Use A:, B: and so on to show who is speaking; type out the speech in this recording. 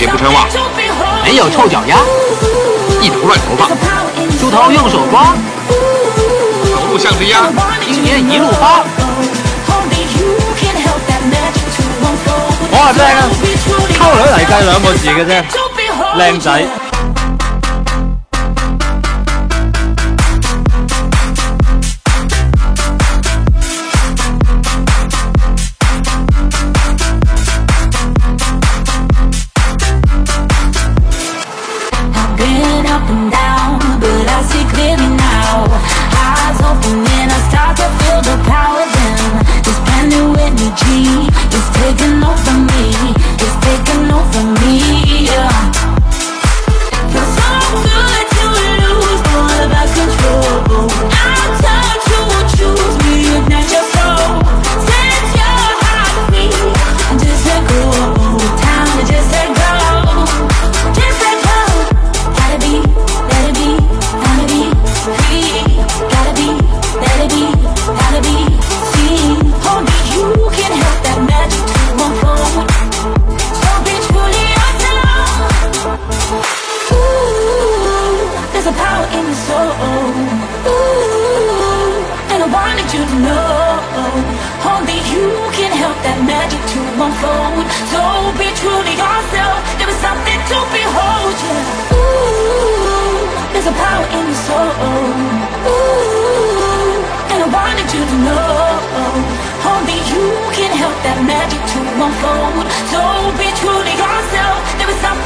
A: 鞋不穿袜，
B: 没有臭
C: 脚丫，
A: 一头乱头发，
B: 梳头用手抓，
A: 走路像只鸭，
B: 今年一路发。我話俾你聽，溝女嚟計兩個字嘅啫，靚仔。but I see clearly now. Eyes open and I start to feel the power. Then this brand new energy is taking over unfold. So be true to yourself. There is something to behold. Yeah. Ooh, there's a power in your soul. Ooh, and I wanted you to know. Only you can help that magic to unfold. So be true to yourself. There is something.